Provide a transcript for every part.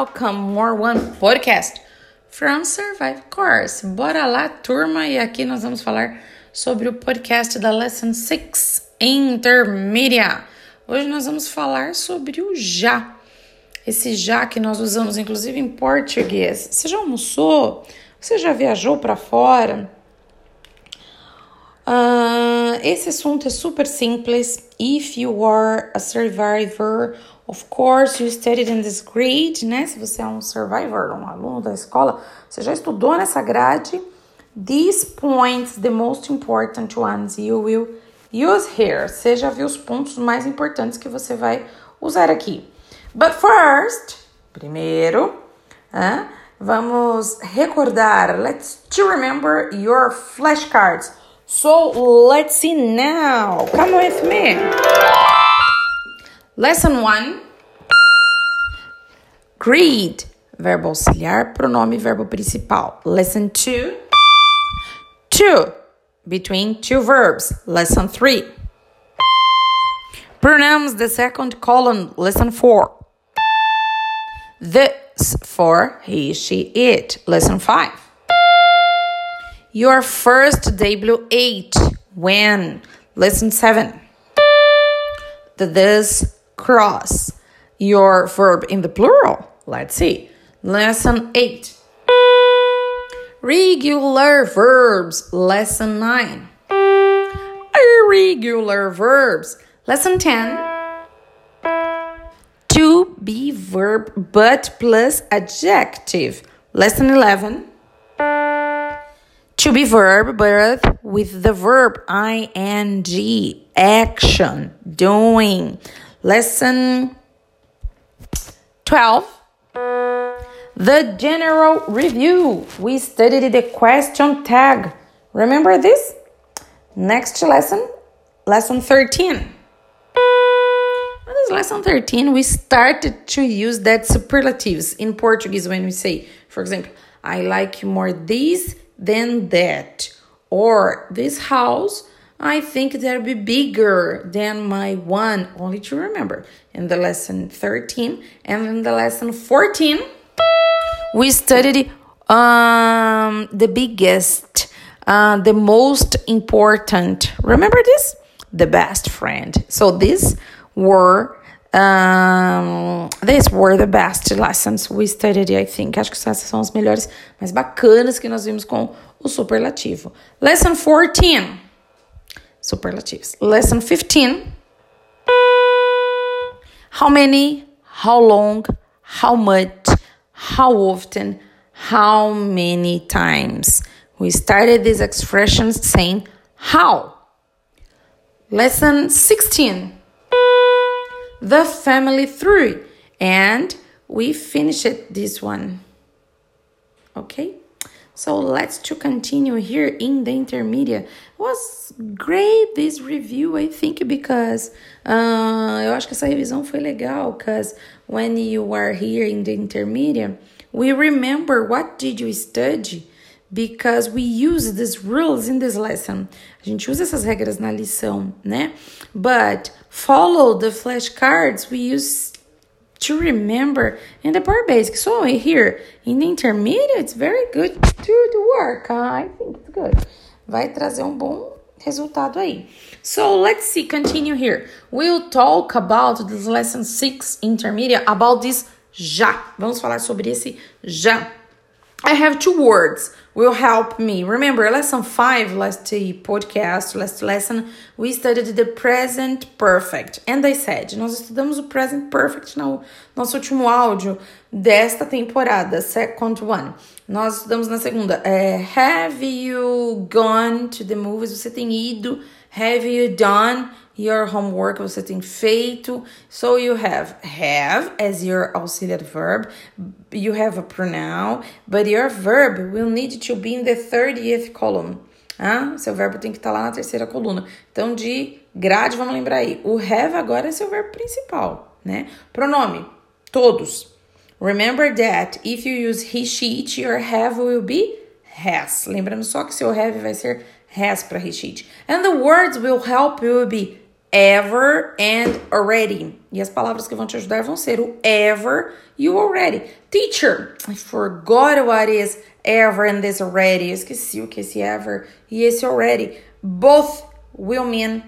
welcome, more one podcast from Survive Course. Bora lá, turma, e aqui nós vamos falar sobre o podcast da Lesson 6 Intermedia. Hoje nós vamos falar sobre o já. Esse já que nós usamos inclusive em português. Você já almoçou? Você já viajou para fora? Uh, esse assunto é super simples. If you are a survivor, of course you studied in this grade, né? Se você é um survivor, um aluno da escola, você já estudou nessa grade. These points, the most important ones, you will use here. Você já viu os pontos mais importantes que você vai usar aqui. But first, primeiro, vamos recordar. Let's to remember your flashcards. So let's see now. Come with me. Lesson 1. Greet. Verbo auxiliar, pronome, verbo principal. Lesson 2. Two. Between two verbs. Lesson 3. Pronouns, the second column. Lesson 4. This for he, she, it. Lesson 5. Your first W8 when. Lesson 7. The this cross. Your verb in the plural. Let's see. Lesson 8. Regular verbs. Lesson 9. Irregular verbs. Lesson 10. To be verb but plus adjective. Lesson 11 to be verb, but with the verb ing, action, doing. Lesson 12. The general review. We studied the question tag. Remember this? Next lesson, lesson 13. this lesson 13, we started to use that superlatives in Portuguese when we say, for example, I like more this than that. Or this house, I think that'll be bigger than my one. Only to remember. In the lesson 13 and in the lesson 14, we studied um, the biggest, uh, the most important. Remember this? The best friend. So these were um, these were the best lessons we studied, I think. Acho que essas são as melhores, mais bacanas que nós vimos com o superlativo. Lesson 14. Superlatives. Lesson 15. How many, how long, how much, how often, how many times. We started these expressions saying how. Lesson 16 the family through. And we finished this one. Okay? So let's to continue here in the intermediate. Was great this review, I think, because uh, eu acho que essa revisão foi legal, because when you are here in the intermediate, we remember what did you study because we use these rules in this lesson. A gente usa essas regras na lição, né? But follow the flashcards we use to remember in the Power Basic. So here in the intermediate, it's very good to, to work. I think it's good. Vai trazer um bom resultado aí. So let's see, continue here. We'll talk about this lesson 6 intermediate about this já. Vamos falar sobre esse já. I have two words will help me. Remember, lesson 5, last podcast, last lesson, we studied the present perfect. And I said, nós estudamos o present perfect no nosso último áudio desta temporada, second one. Nós estudamos na segunda. É, have you gone to the movies? Você tem ido? Have you done? your homework você tem feito. So you have have as your auxiliary verb. You have a pronoun, but your verb will need to be in the 30th column. Ah, seu verbo tem que estar tá lá na terceira coluna. Então, de grade, vamos lembrar aí. O have agora é seu verbo principal, né? Pronome, todos. Remember that if you use he, she, it, your have will be has. Lembrando só que seu have vai ser has para he, she, it. And the words will help you be ever and already. E as palavras que vão te ajudar vão ser o ever e o already. Teacher, I forgot what is ever and this already. Eu esqueci o que é esse ever e esse already. Both will mean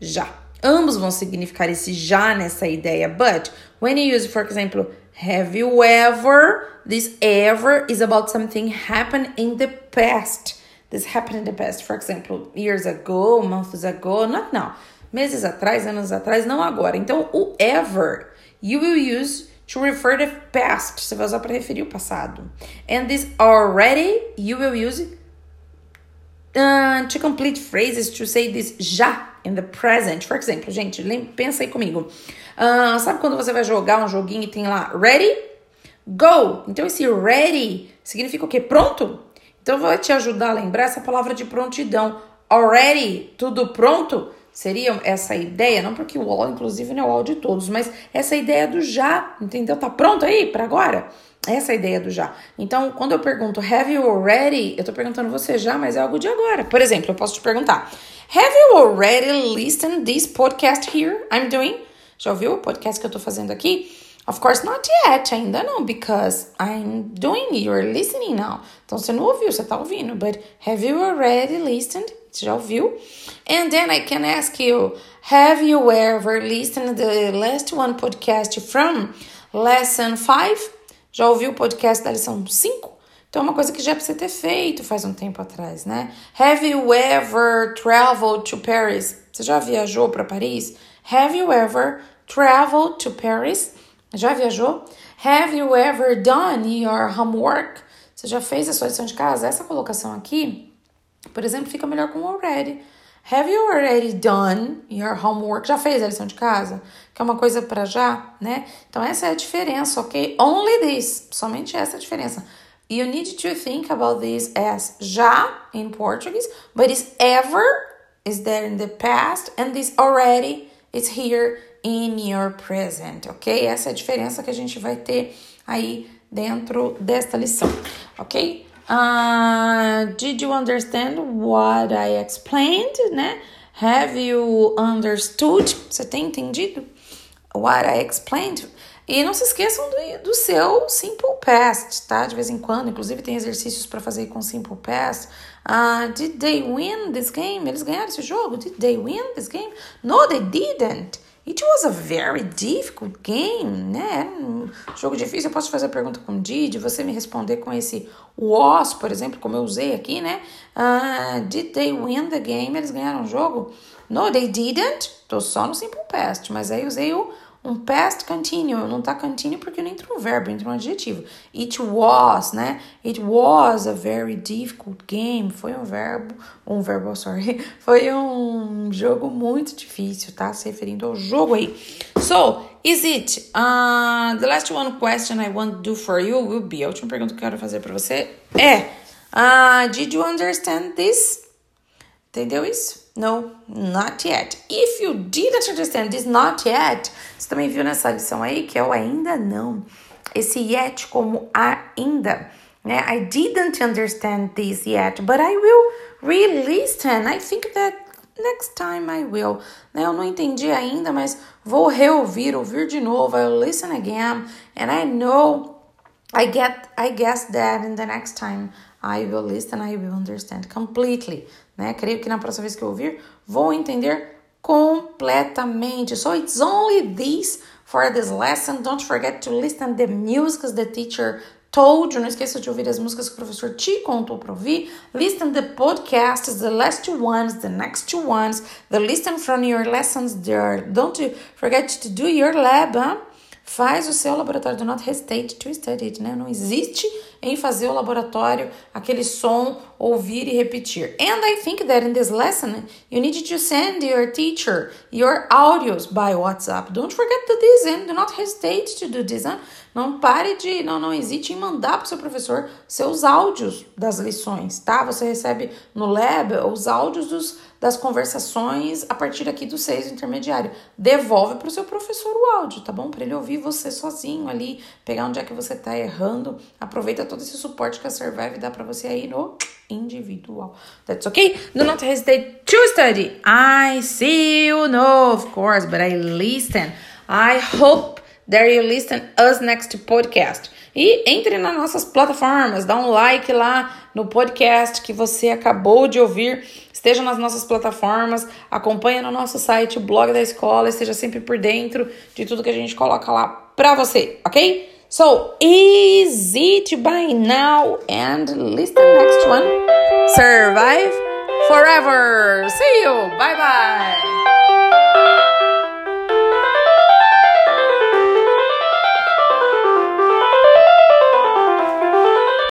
já. Ambos vão significar esse já nessa ideia. But when you use, for example, have you ever, this ever is about something happened in the past. This happened in the past, for example, years ago, months ago, not now. Meses atrás, anos atrás, não agora. Então, o ever, you will use to refer the past. Você vai usar para referir o passado. And this already, you will use uh, to complete phrases to say this já in the present. For example, gente, pensa aí comigo. Uh, sabe quando você vai jogar um joguinho e tem lá ready? Go! Então esse ready significa o quê? Pronto? Então vai te ajudar a lembrar essa palavra de prontidão. Already, tudo pronto? Seria essa ideia, não porque o all, inclusive, não é o all de todos, mas essa ideia do já, entendeu? Tá pronto aí para agora? Essa é ideia do já. Então, quando eu pergunto have you already, eu tô perguntando você já, mas é algo de agora. Por exemplo, eu posso te perguntar: Have you already listened this podcast here I'm doing? Já ouviu o podcast que eu tô fazendo aqui? Of course not yet, ainda não, because I'm doing, you're listening now. Então você não ouviu, você tá ouvindo. But have you already listened? Você já ouviu? And then I can ask you, have you ever listened the last one podcast from lesson 5? Já ouviu o podcast da lição 5? Então, é uma coisa que já precisa ter feito faz um tempo atrás, né? Have you ever traveled to Paris? Você já viajou para Paris? Have you ever traveled to Paris? Já viajou? Have you ever done your homework? Você já fez a sua lição de casa? Essa colocação aqui, por exemplo, fica melhor com already. Have you already done your homework? Já fez a lição de casa? Que é uma coisa para já, né? Então essa é a diferença, ok? Only this. Somente essa é a diferença. You need to think about this as já in Portuguese, but is ever is there in the past and this already is here in your present, ok? Essa é a diferença que a gente vai ter aí dentro desta lição, ok? Uh, did you understand what I explained, né? Have you understood? Você tem entendido what I explained? E não se esqueçam do, do seu Simple Past, tá? De vez em quando, inclusive tem exercícios para fazer com Simple Past. Uh, did they win this game? Eles ganharam esse jogo? Did they win this game? No, they didn't. It was a very difficult game, né? Um jogo difícil. Eu posso fazer a pergunta com did, você me responder com esse was, por exemplo, como eu usei aqui, né? Uh, did they win the game? Eles ganharam o jogo? No, they didn't. Tô só no simple past, mas aí usei o um past continuous, não tá continuous porque não entra um verbo, entra um adjetivo. It was, né? It was a very difficult game. Foi um verbo, um verbo, sorry. Foi um jogo muito difícil, tá? Se referindo ao jogo aí. So, is it? Uh, the last one question I want to do for you will be. A última pergunta que eu quero fazer para você é: uh, Did you understand this? Entendeu isso? No, not yet. If you didn't understand this not yet, você também viu nessa lição aí que é o ainda não. Esse yet como ainda, né? I didn't understand this yet, but I will re-listen. I think that next time I will. Né? Eu não entendi ainda, mas vou reouvir, ouvir de novo. I'll listen again, and I know I get I guess that in the next time I will listen, I will understand completely né? Creio que na próxima vez que eu ouvir, vou entender completamente. So it's only this for this lesson. Don't forget to listen the music the teacher told you. Não esqueça de ouvir as músicas que o professor te contou para ouvir. Listen the podcasts, the last ones, the next two ones, the listen from your lessons there. Don't forget to do your lab, huh? Faz o seu laboratório. Do not hesitate to study it, né? Não existe em fazer o laboratório aquele som, ouvir e repetir. And I think that in this lesson, you need to send your teacher your audios by WhatsApp. Don't forget to do this and do not hesitate to do this. Huh? Não pare de, não, não hesite em mandar para o seu professor seus áudios das lições, tá? Você recebe no Lab os áudios dos das conversações a partir aqui do seis intermediário. Devolve para o seu professor o áudio, tá bom? Para ele ouvir você sozinho ali, pegar onde é que você está errando. Aproveita todo esse suporte que a Survive dá para você aí no individual. That's okay. Do not hesitate to study. I see you know, of course, but I listen. I hope that you listen us next podcast. E entre nas nossas plataformas, dá um like lá no podcast que você acabou de ouvir. Esteja nas nossas plataformas, acompanhe no nosso site o blog da escola, esteja sempre por dentro de tudo que a gente coloca lá pra você, ok? So easy to buy now and listen next one. Survive forever. See you. Bye bye.